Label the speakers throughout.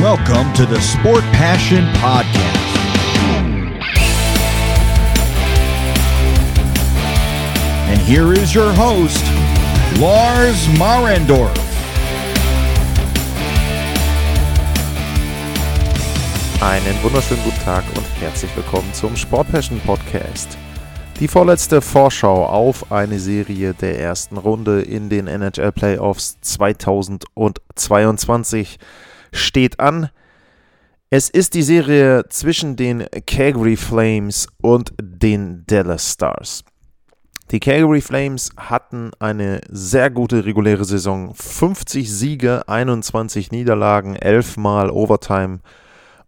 Speaker 1: Welcome to the Sport Passion Podcast. And here is your host, Lars Marendorf.
Speaker 2: Einen wunderschönen guten Tag und herzlich willkommen zum Sport Passion Podcast. Die vorletzte Vorschau auf eine Serie der ersten Runde in den NHL Playoffs 2022 steht an. Es ist die Serie zwischen den Calgary Flames und den Dallas Stars. Die Calgary Flames hatten eine sehr gute reguläre Saison. 50 Siege, 21 Niederlagen, 11 Mal Overtime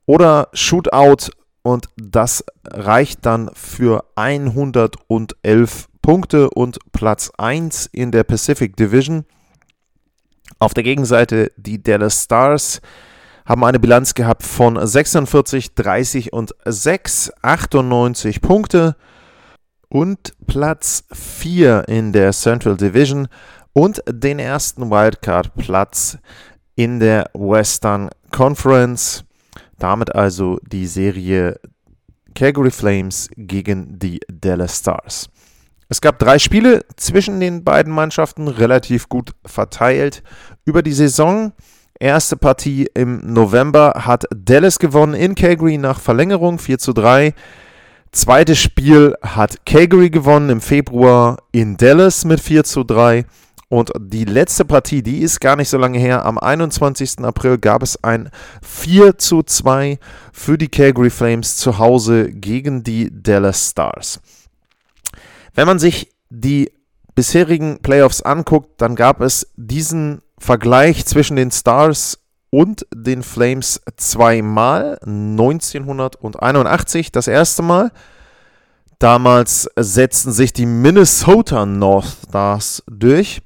Speaker 2: oder Shootout und das reicht dann für 111 Punkte und Platz 1 in der Pacific Division. Auf der Gegenseite die Dallas Stars haben eine Bilanz gehabt von 46, 30 und 6, 98 Punkte und Platz 4 in der Central Division und den ersten Wildcard-Platz in der Western Conference. Damit also die Serie Calgary Flames gegen die Dallas Stars. Es gab drei Spiele zwischen den beiden Mannschaften, relativ gut verteilt über die Saison. Erste Partie im November hat Dallas gewonnen in Calgary nach Verlängerung 4 zu 3. Zweites Spiel hat Calgary gewonnen im Februar in Dallas mit 4 zu 3. Und die letzte Partie, die ist gar nicht so lange her. Am 21. April gab es ein 4 zu 2 für die Calgary Flames zu Hause gegen die Dallas Stars. Wenn man sich die bisherigen Playoffs anguckt, dann gab es diesen Vergleich zwischen den Stars und den Flames zweimal. 1981 das erste Mal. Damals setzten sich die Minnesota North Stars durch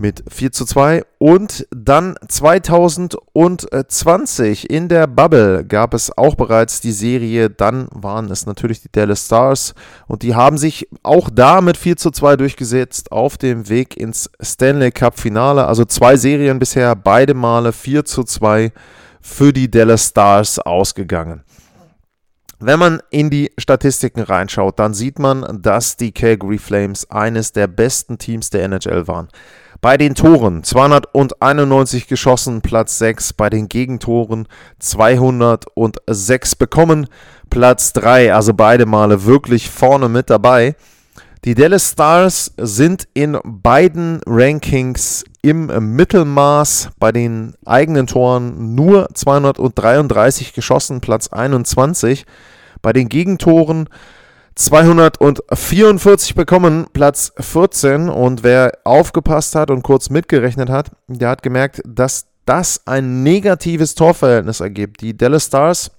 Speaker 2: mit 4 zu 2. Und dann 2020 in der Bubble gab es auch bereits die Serie. Dann waren es natürlich die Dallas Stars und die haben sich auch da mit 4 zu 2 durchgesetzt auf dem Weg ins Stanley Cup Finale. Also zwei Serien bisher, beide Male 4 zu 2 für die Dallas Stars ausgegangen. Wenn man in die Statistiken reinschaut, dann sieht man, dass die Calgary Flames eines der besten Teams der NHL waren. Bei den Toren 291 geschossen, Platz 6. Bei den Gegentoren 206 bekommen, Platz 3. Also beide Male wirklich vorne mit dabei. Die Dallas Stars sind in beiden Rankings im Mittelmaß. Bei den eigenen Toren nur 233 geschossen, Platz 21. Bei den Gegentoren 244 bekommen, Platz 14. Und wer aufgepasst hat und kurz mitgerechnet hat, der hat gemerkt, dass das ein negatives Torverhältnis ergibt. Die Dallas Stars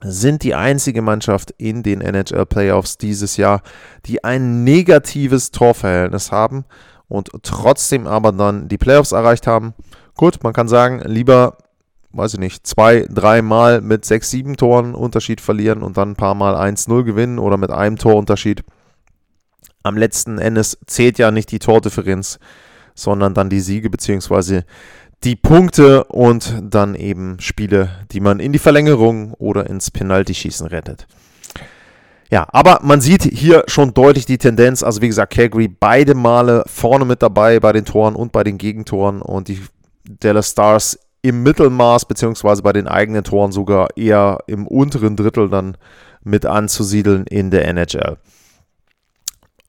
Speaker 2: sind die einzige Mannschaft in den NHL Playoffs dieses Jahr, die ein negatives Torverhältnis haben und trotzdem aber dann die Playoffs erreicht haben. Gut, man kann sagen, lieber weiß ich nicht, zwei, dreimal mit sechs, sieben Toren Unterschied verlieren und dann ein paar Mal 1-0 gewinnen oder mit einem Torunterschied. Am letzten Endes zählt ja nicht die Tordifferenz, sondern dann die Siege bzw. die Punkte und dann eben Spiele, die man in die Verlängerung oder ins Penaltyschießen rettet. Ja, aber man sieht hier schon deutlich die Tendenz. Also wie gesagt, Calgary beide Male vorne mit dabei bei den Toren und bei den Gegentoren und die Dallas Stars im Mittelmaß, beziehungsweise bei den eigenen Toren sogar eher im unteren Drittel dann mit anzusiedeln in der NHL.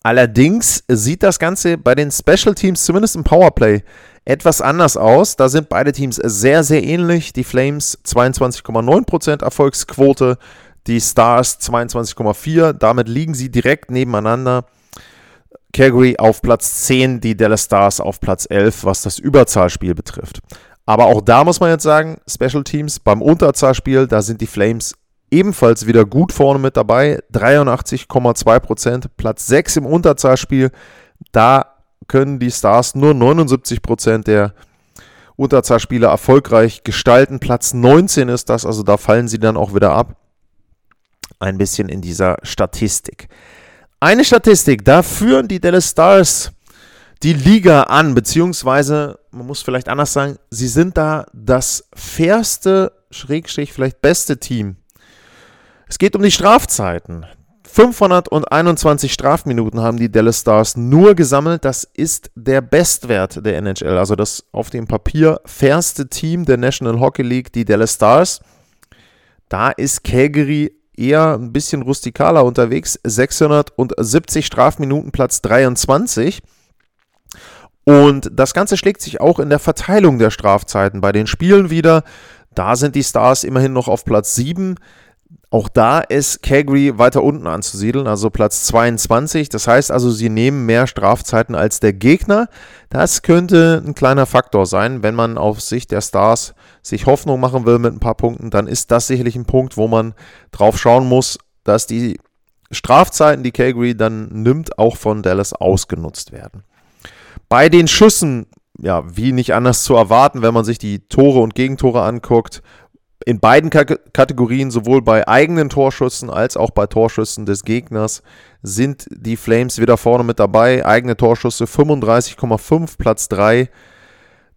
Speaker 2: Allerdings sieht das Ganze bei den Special Teams, zumindest im Powerplay, etwas anders aus. Da sind beide Teams sehr, sehr ähnlich. Die Flames 22,9% Erfolgsquote, die Stars 22,4%. Damit liegen sie direkt nebeneinander. Calgary auf Platz 10, die Dallas Stars auf Platz 11, was das Überzahlspiel betrifft. Aber auch da muss man jetzt sagen, Special Teams beim Unterzahlspiel, da sind die Flames ebenfalls wieder gut vorne mit dabei. 83,2%, Platz 6 im Unterzahlspiel. Da können die Stars nur 79% der Unterzahlspieler erfolgreich gestalten. Platz 19 ist das, also da fallen sie dann auch wieder ab. Ein bisschen in dieser Statistik. Eine Statistik, da führen die Dallas Stars die Liga an, beziehungsweise, man muss vielleicht anders sagen, sie sind da das fairste, schrägstrich vielleicht beste Team. Es geht um die Strafzeiten. 521 Strafminuten haben die Dallas Stars nur gesammelt. Das ist der Bestwert der NHL. Also das auf dem Papier fairste Team der National Hockey League, die Dallas Stars. Da ist Calgary eher ein bisschen rustikaler unterwegs. 670 Strafminuten, Platz 23. Und das Ganze schlägt sich auch in der Verteilung der Strafzeiten bei den Spielen wieder. Da sind die Stars immerhin noch auf Platz 7. Auch da ist Calgary weiter unten anzusiedeln, also Platz 22. Das heißt also, sie nehmen mehr Strafzeiten als der Gegner. Das könnte ein kleiner Faktor sein, wenn man auf Sicht der Stars sich Hoffnung machen will mit ein paar Punkten, dann ist das sicherlich ein Punkt, wo man drauf schauen muss, dass die Strafzeiten, die Calgary dann nimmt, auch von Dallas ausgenutzt werden. Bei den Schüssen, ja, wie nicht anders zu erwarten, wenn man sich die Tore und Gegentore anguckt, in beiden Kategorien, sowohl bei eigenen Torschüssen als auch bei Torschüssen des Gegners, sind die Flames wieder vorne mit dabei. Eigene Torschüsse 35,5, Platz 3.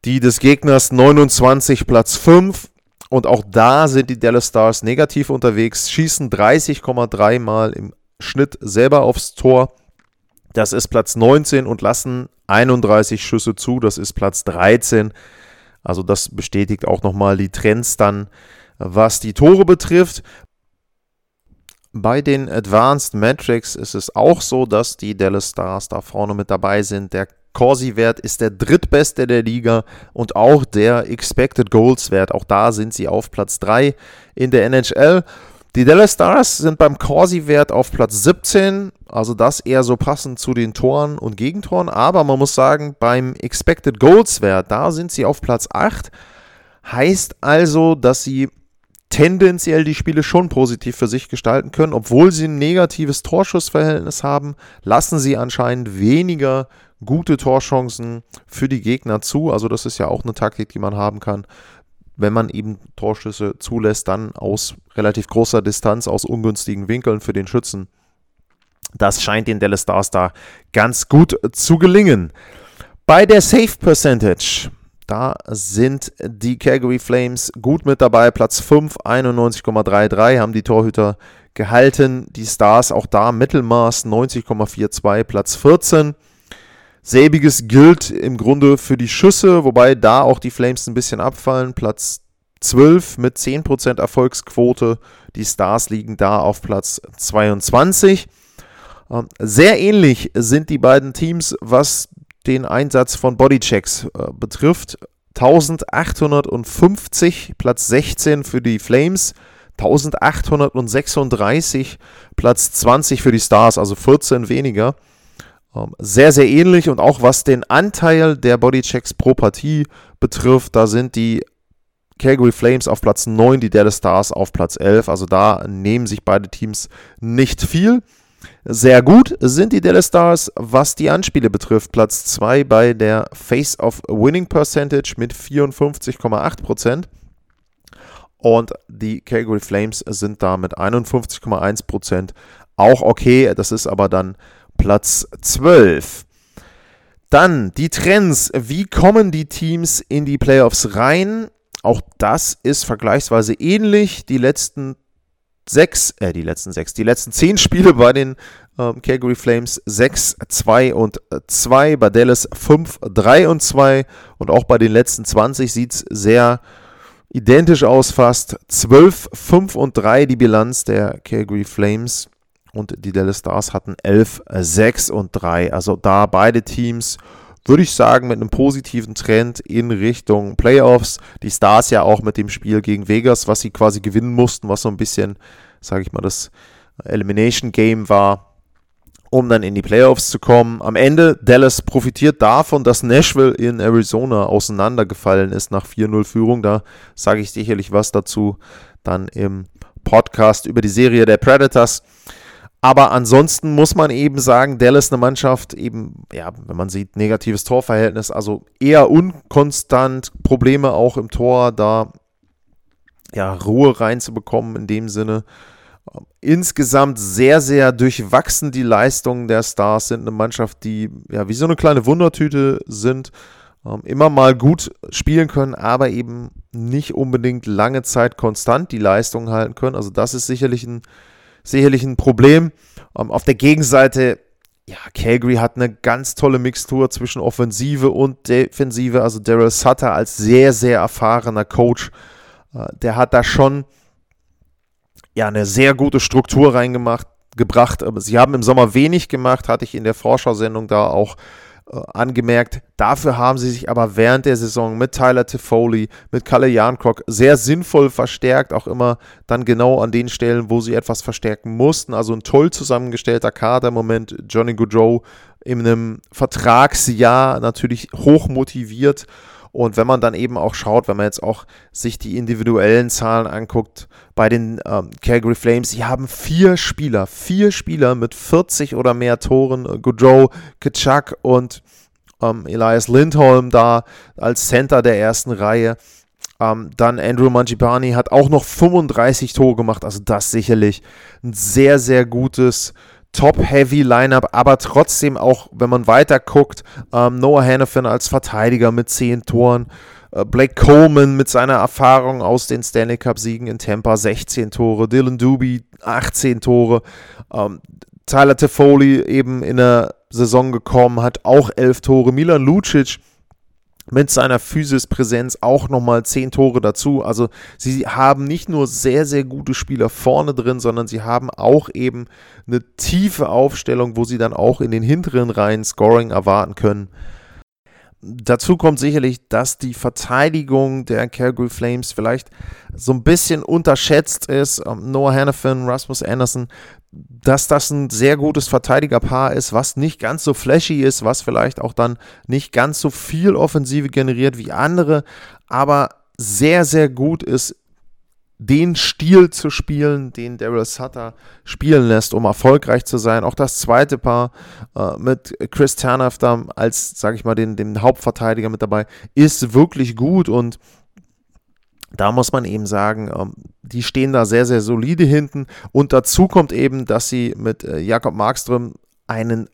Speaker 2: Die des Gegners 29, Platz 5. Und auch da sind die Dallas Stars negativ unterwegs, schießen 30,3 Mal im Schnitt selber aufs Tor. Das ist Platz 19 und lassen 31 Schüsse zu. Das ist Platz 13. Also das bestätigt auch nochmal die Trends dann was die Tore betrifft, bei den Advanced Metrics ist es auch so, dass die Dallas Stars da vorne mit dabei sind. Der Corsi-Wert ist der drittbeste der Liga und auch der Expected Goals-Wert. Auch da sind sie auf Platz 3 in der NHL. Die Dallas Stars sind beim Corsi-Wert auf Platz 17, also das eher so passend zu den Toren und Gegentoren. Aber man muss sagen, beim Expected Goals-Wert, da sind sie auf Platz 8. Heißt also, dass sie tendenziell die Spiele schon positiv für sich gestalten können. Obwohl sie ein negatives Torschussverhältnis haben, lassen sie anscheinend weniger gute Torchancen für die Gegner zu. Also das ist ja auch eine Taktik, die man haben kann. Wenn man eben Torschüsse zulässt, dann aus relativ großer Distanz, aus ungünstigen Winkeln für den Schützen. Das scheint den Dallas Stars da ganz gut zu gelingen. Bei der Safe Percentage da sind die Calgary Flames gut mit dabei. Platz 5, 91,33 haben die Torhüter gehalten. Die Stars auch da Mittelmaß 90,42, Platz 14. Selbiges gilt im Grunde für die Schüsse, wobei da auch die Flames ein bisschen abfallen. Platz 12 mit 10% Erfolgsquote. Die Stars liegen da auf Platz 22. Ähm, sehr ähnlich sind die beiden Teams, was den Einsatz von Bodychecks äh, betrifft. 1850, Platz 16 für die Flames, 1836, Platz 20 für die Stars, also 14 weniger. Ähm, sehr, sehr ähnlich und auch was den Anteil der Bodychecks pro Partie betrifft, da sind die Calgary Flames auf Platz 9, die Dallas Stars auf Platz 11. Also da nehmen sich beide Teams nicht viel. Sehr gut sind die Dallas Stars, was die Anspiele betrifft. Platz 2 bei der Face-of-Winning Percentage mit 54,8%. Und die Calgary Flames sind da mit 51,1% auch okay. Das ist aber dann Platz 12. Dann die Trends. Wie kommen die Teams in die Playoffs rein? Auch das ist vergleichsweise ähnlich. Die letzten sechs, äh, die letzten sechs, die letzten zehn Spiele bei den ähm, Calgary Flames 6, 2 und 2, bei Dallas 5, 3 und 2 und auch bei den letzten 20 sieht es sehr identisch aus, fast 12, 5 und 3 die Bilanz der Calgary Flames und die Dallas Stars hatten 11, 6 und 3, also da beide Teams würde ich sagen, mit einem positiven Trend in Richtung Playoffs. Die Stars ja auch mit dem Spiel gegen Vegas, was sie quasi gewinnen mussten, was so ein bisschen, sage ich mal, das Elimination Game war, um dann in die Playoffs zu kommen. Am Ende, Dallas profitiert davon, dass Nashville in Arizona auseinandergefallen ist nach 4-0 Führung. Da sage ich sicherlich was dazu dann im Podcast über die Serie der Predators. Aber ansonsten muss man eben sagen, Dallas eine Mannschaft, eben, ja, wenn man sieht, negatives Torverhältnis, also eher unkonstant, Probleme auch im Tor, da ja, Ruhe reinzubekommen in dem Sinne. Insgesamt sehr, sehr durchwachsen die Leistungen der Stars sind eine Mannschaft, die ja wie so eine kleine Wundertüte sind, ähm, immer mal gut spielen können, aber eben nicht unbedingt lange Zeit konstant die Leistungen halten können. Also das ist sicherlich ein, sicherlich ein Problem. Ähm, auf der Gegenseite, ja, Calgary hat eine ganz tolle Mixtur zwischen Offensive und Defensive. Also Daryl Sutter als sehr, sehr erfahrener Coach, äh, der hat da schon ja, eine sehr gute Struktur reingemacht, gebracht. Aber sie haben im Sommer wenig gemacht, hatte ich in der Vorschau-Sendung da auch äh, angemerkt. Dafür haben sie sich aber während der Saison mit Tyler Tiffoli, mit Kalle Jankrock sehr sinnvoll verstärkt, auch immer dann genau an den Stellen, wo sie etwas verstärken mussten. Also ein toll zusammengestellter Kader im Moment. Johnny Goodrow in einem Vertragsjahr natürlich hoch motiviert und wenn man dann eben auch schaut, wenn man jetzt auch sich die individuellen Zahlen anguckt bei den ähm, Calgary Flames, sie haben vier Spieler, vier Spieler mit 40 oder mehr Toren, äh, Goudreau, Kitschak und ähm, Elias Lindholm da als Center der ersten Reihe. Ähm, dann Andrew Mangibani hat auch noch 35 Tore gemacht, also das sicherlich ein sehr, sehr gutes Top-Heavy-Lineup, aber trotzdem auch, wenn man weiter guckt, ähm, Noah Hannafin als Verteidiger mit 10 Toren, äh, Blake Coleman mit seiner Erfahrung aus den Stanley Cup-Siegen in Tampa 16 Tore, Dylan Doobie 18 Tore, ähm, Tyler Toffoli eben in der Saison gekommen, hat auch 11 Tore, Milan Lucic mit seiner Physis-Präsenz auch nochmal zehn Tore dazu. Also sie haben nicht nur sehr, sehr gute Spieler vorne drin, sondern sie haben auch eben eine tiefe Aufstellung, wo sie dann auch in den hinteren Reihen Scoring erwarten können. Dazu kommt sicherlich, dass die Verteidigung der Calgary Flames vielleicht so ein bisschen unterschätzt ist. Ähm, Noah Hannafin, Rasmus Anderson, dass das ein sehr gutes Verteidigerpaar ist, was nicht ganz so flashy ist, was vielleicht auch dann nicht ganz so viel Offensive generiert wie andere, aber sehr, sehr gut ist den Stil zu spielen, den Daryl Sutter spielen lässt, um erfolgreich zu sein. Auch das zweite Paar äh, mit Chris Ternaff da als, sage ich mal, den, den Hauptverteidiger mit dabei, ist wirklich gut und da muss man eben sagen, ähm, die stehen da sehr, sehr solide hinten. Und dazu kommt eben, dass sie mit äh, Jakob Markström einen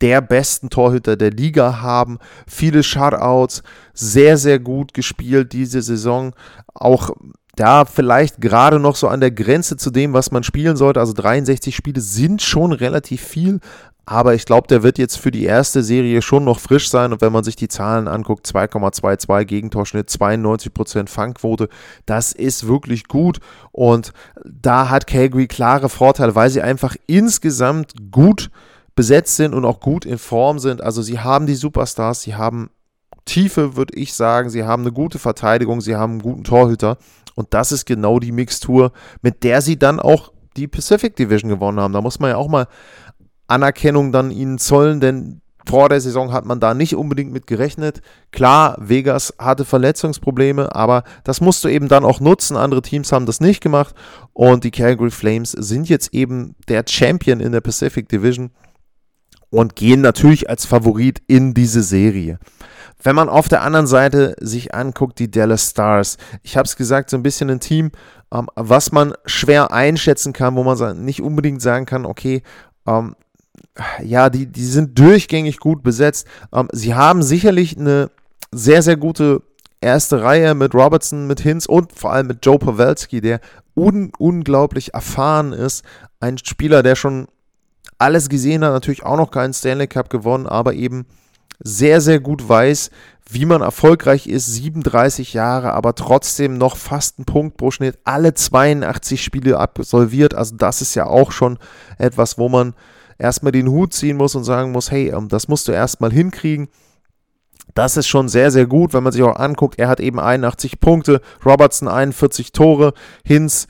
Speaker 2: der besten Torhüter der Liga haben. Viele Shutouts, sehr, sehr gut gespielt diese Saison. Auch da vielleicht gerade noch so an der Grenze zu dem, was man spielen sollte. Also 63 Spiele sind schon relativ viel, aber ich glaube, der wird jetzt für die erste Serie schon noch frisch sein. Und wenn man sich die Zahlen anguckt, 2,22 Gegentorschnitt, 92% Fangquote, das ist wirklich gut. Und da hat Calgary klare Vorteile, weil sie einfach insgesamt gut besetzt sind und auch gut in Form sind. Also sie haben die Superstars, sie haben Tiefe, würde ich sagen. Sie haben eine gute Verteidigung, sie haben einen guten Torhüter. Und das ist genau die Mixtur, mit der sie dann auch die Pacific Division gewonnen haben. Da muss man ja auch mal Anerkennung dann ihnen zollen, denn vor der Saison hat man da nicht unbedingt mit gerechnet. Klar, Vegas hatte Verletzungsprobleme, aber das musst du eben dann auch nutzen. Andere Teams haben das nicht gemacht und die Calgary Flames sind jetzt eben der Champion in der Pacific Division und gehen natürlich als Favorit in diese Serie. Wenn man auf der anderen Seite sich anguckt, die Dallas Stars, ich habe es gesagt, so ein bisschen ein Team, ähm, was man schwer einschätzen kann, wo man nicht unbedingt sagen kann, okay, ähm, ja, die, die sind durchgängig gut besetzt. Ähm, sie haben sicherlich eine sehr, sehr gute erste Reihe mit Robertson, mit Hinz und vor allem mit Joe Pawelski, der un unglaublich erfahren ist. Ein Spieler, der schon alles gesehen hat, natürlich auch noch keinen Stanley Cup gewonnen, aber eben sehr, sehr gut weiß, wie man erfolgreich ist, 37 Jahre, aber trotzdem noch fast einen Punkt pro Schnitt, alle 82 Spiele absolviert. Also das ist ja auch schon etwas, wo man erstmal den Hut ziehen muss und sagen muss, hey, ähm, das musst du erstmal hinkriegen. Das ist schon sehr, sehr gut, wenn man sich auch anguckt. Er hat eben 81 Punkte, Robertson 41 Tore, Hinz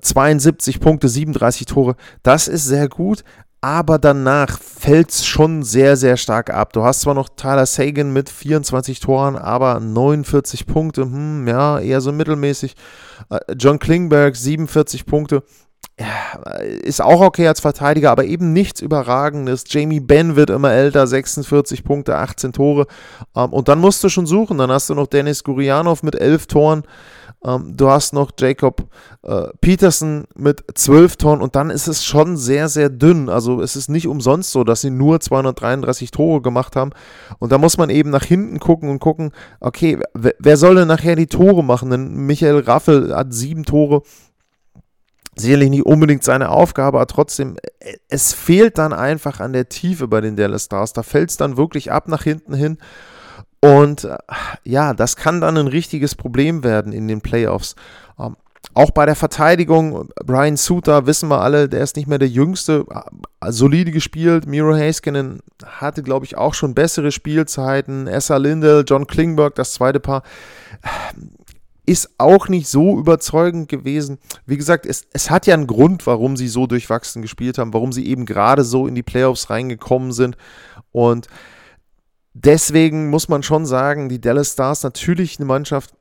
Speaker 2: 72 ähm, Punkte, 37 Tore. Das ist sehr gut, aber danach fällt es schon sehr, sehr stark ab. Du hast zwar noch Tyler Sagan mit 24 Toren, aber 49 Punkte, hm, ja, eher so mittelmäßig. Äh, John Klingberg 47 Punkte. Ist auch okay als Verteidiger, aber eben nichts Überragendes. Jamie Benn wird immer älter, 46 Punkte, 18 Tore. Ähm, und dann musst du schon suchen. Dann hast du noch Dennis Gurianov mit 11 Toren. Ähm, du hast noch Jacob äh, Peterson mit 12 Toren und dann ist es schon sehr, sehr dünn. Also es ist nicht umsonst so, dass sie nur 233 Tore gemacht haben. Und da muss man eben nach hinten gucken und gucken, okay, wer soll denn nachher die Tore machen? Denn Michael Raffel hat sieben Tore sicherlich nicht unbedingt seine Aufgabe, aber trotzdem, äh, es fehlt dann einfach an der Tiefe bei den Dallas Stars. Da fällt es dann wirklich ab nach hinten hin. Und äh, ja, das kann dann ein richtiges Problem werden in den Playoffs. Ähm, auch bei der Verteidigung, Brian Suter, wissen wir alle, der ist nicht mehr der Jüngste, äh, solide gespielt. Miro Haskinen hatte, glaube ich, auch schon bessere Spielzeiten. Essa Lindell, John Klingberg, das zweite Paar ist auch nicht so überzeugend gewesen. Wie gesagt, es, es hat ja einen Grund, warum sie so durchwachsen gespielt haben, warum sie eben gerade so in die Playoffs reingekommen sind. Und deswegen muss man schon sagen, die Dallas Stars natürlich eine Mannschaft,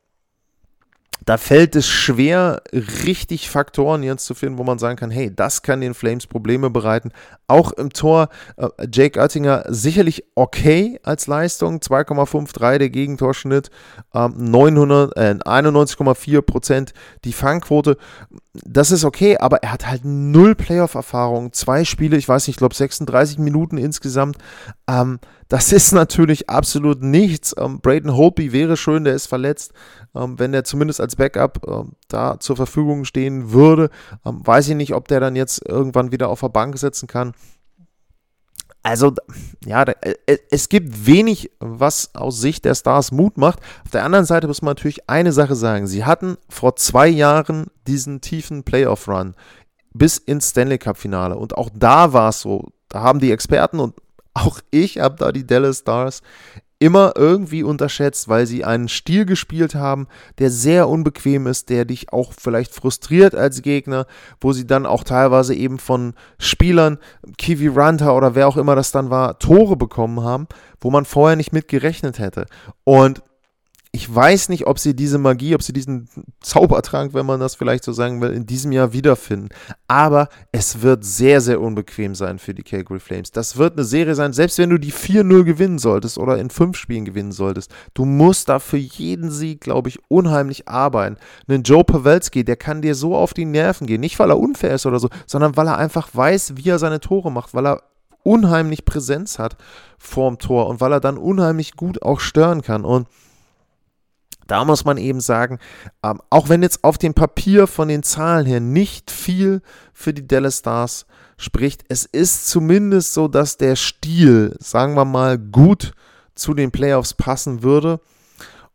Speaker 2: da fällt es schwer, richtig Faktoren jetzt zu finden, wo man sagen kann, hey, das kann den Flames Probleme bereiten. Auch im Tor äh, Jake Oettinger sicherlich okay als Leistung, 2,53 der Gegentorschnitt, ähm, 900, äh, 91,4 Prozent die Fangquote. Das ist okay, aber er hat halt null Playoff-Erfahrung, zwei Spiele, ich weiß nicht, ich glaube 36 Minuten insgesamt. Ähm, das ist natürlich absolut nichts. Ähm, Braden Holtby wäre schön, der ist verletzt. Ähm, wenn der zumindest als Backup ähm, da zur Verfügung stehen würde, ähm, weiß ich nicht, ob der dann jetzt irgendwann wieder auf der Bank sitzen kann. Also, ja, äh, äh, es gibt wenig, was aus Sicht der Stars Mut macht. Auf der anderen Seite muss man natürlich eine Sache sagen. Sie hatten vor zwei Jahren diesen tiefen Playoff-Run bis ins Stanley Cup-Finale. Und auch da war es so. Da haben die Experten und auch ich habe da die Dallas Stars immer irgendwie unterschätzt, weil sie einen Stil gespielt haben, der sehr unbequem ist, der dich auch vielleicht frustriert als Gegner, wo sie dann auch teilweise eben von Spielern, Kiwi Ranta oder wer auch immer das dann war, Tore bekommen haben, wo man vorher nicht mit gerechnet hätte. Und ich weiß nicht, ob sie diese Magie, ob sie diesen Zaubertrank, wenn man das vielleicht so sagen will, in diesem Jahr wiederfinden. Aber es wird sehr, sehr unbequem sein für die Calgary Flames. Das wird eine Serie sein, selbst wenn du die 4-0 gewinnen solltest oder in fünf Spielen gewinnen solltest. Du musst da für jeden Sieg, glaube ich, unheimlich arbeiten. Einen Joe Pavelski, der kann dir so auf die Nerven gehen. Nicht, weil er unfair ist oder so, sondern weil er einfach weiß, wie er seine Tore macht, weil er unheimlich Präsenz hat vorm Tor und weil er dann unheimlich gut auch stören kann. Und da muss man eben sagen, ähm, auch wenn jetzt auf dem Papier von den Zahlen her nicht viel für die Dallas Stars spricht, es ist zumindest so, dass der Stil, sagen wir mal, gut zu den Playoffs passen würde.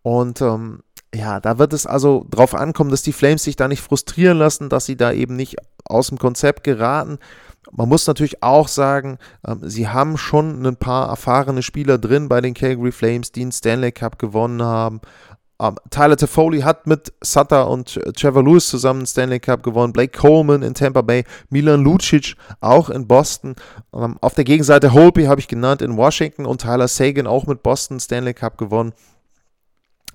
Speaker 2: Und ähm, ja, da wird es also darauf ankommen, dass die Flames sich da nicht frustrieren lassen, dass sie da eben nicht aus dem Konzept geraten. Man muss natürlich auch sagen, ähm, sie haben schon ein paar erfahrene Spieler drin bei den Calgary Flames, die einen Stanley Cup gewonnen haben. Um, ähm, Tyler Toffoli hat mit Sutter und Trevor Lewis zusammen den Stanley Cup gewonnen. Blake Coleman in Tampa Bay, Milan Lucic auch in Boston. Um, ähm, auf der Gegenseite Holby habe ich genannt in Washington und Tyler Sagan auch mit Boston Stanley Cup gewonnen.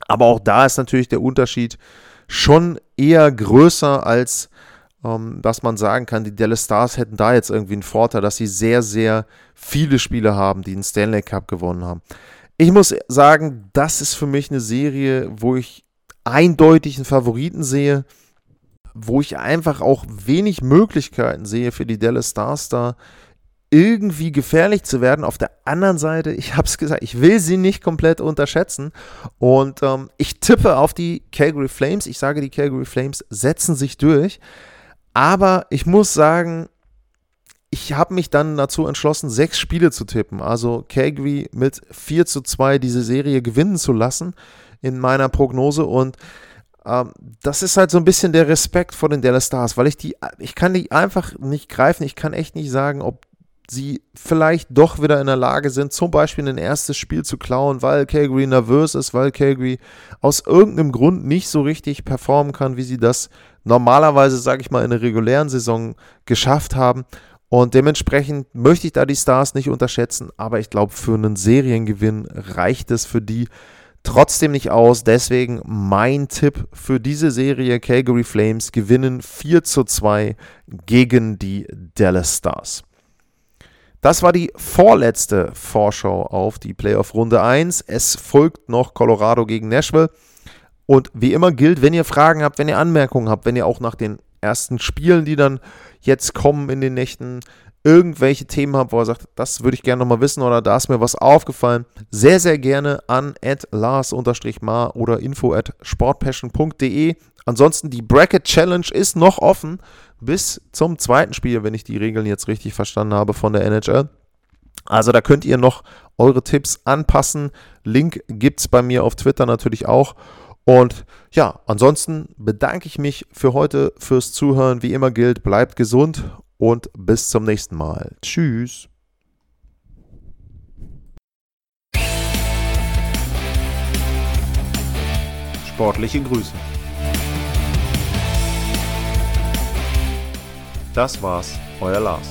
Speaker 2: Aber auch da ist natürlich der Unterschied schon eher größer als um, ähm, dass man sagen kann, die Dallas Stars hätten da jetzt irgendwie einen Vorteil, dass sie sehr, sehr viele Spieler haben, die den Stanley Cup gewonnen haben. Ich muss sagen, das ist für mich eine Serie, wo ich eindeutig einen Favoriten sehe, wo ich einfach auch wenig Möglichkeiten sehe für die Dallas Stars da irgendwie gefährlich zu werden. Auf der anderen Seite, ich habe es gesagt, ich will sie nicht komplett unterschätzen und ähm, ich tippe auf die Calgary Flames. Ich sage, die Calgary Flames setzen sich durch, aber ich muss sagen, ich habe mich dann dazu entschlossen, sechs Spiele zu tippen. Also Calgary mit 4 zu 2 diese Serie gewinnen zu lassen in meiner Prognose. Und ähm, das ist halt so ein bisschen der Respekt vor den Dallas Stars, weil ich die, ich kann die einfach nicht greifen. Ich kann echt nicht sagen, ob sie vielleicht doch wieder in der Lage sind, zum Beispiel ein erstes Spiel zu klauen, weil Calgary nervös ist, weil Calgary aus irgendeinem Grund nicht so richtig performen kann, wie sie das normalerweise, sage ich mal, in der regulären Saison geschafft haben. Und dementsprechend möchte ich da die Stars nicht unterschätzen, aber ich glaube, für einen Seriengewinn reicht es für die trotzdem nicht aus. Deswegen mein Tipp für diese Serie: Calgary Flames gewinnen 4 zu 2 gegen die Dallas Stars. Das war die vorletzte Vorschau auf die Playoff Runde 1. Es folgt noch Colorado gegen Nashville. Und wie immer gilt, wenn ihr Fragen habt, wenn ihr Anmerkungen habt, wenn ihr auch nach den ersten Spielen, die dann jetzt kommen in den Nächten, irgendwelche Themen habt, wo ihr sagt, das würde ich gerne nochmal wissen oder da ist mir was aufgefallen, sehr, sehr gerne an lars-mar oder info at sportpassion.de. Ansonsten die Bracket Challenge ist noch offen bis zum zweiten Spiel, wenn ich die Regeln jetzt richtig verstanden habe von der NHL. Also da könnt ihr noch eure Tipps anpassen. Link gibt es bei mir auf Twitter natürlich auch. Und ja, ansonsten bedanke ich mich für heute fürs Zuhören. Wie immer gilt, bleibt gesund und bis zum nächsten Mal. Tschüss.
Speaker 3: Sportliche Grüße. Das war's, euer Lars.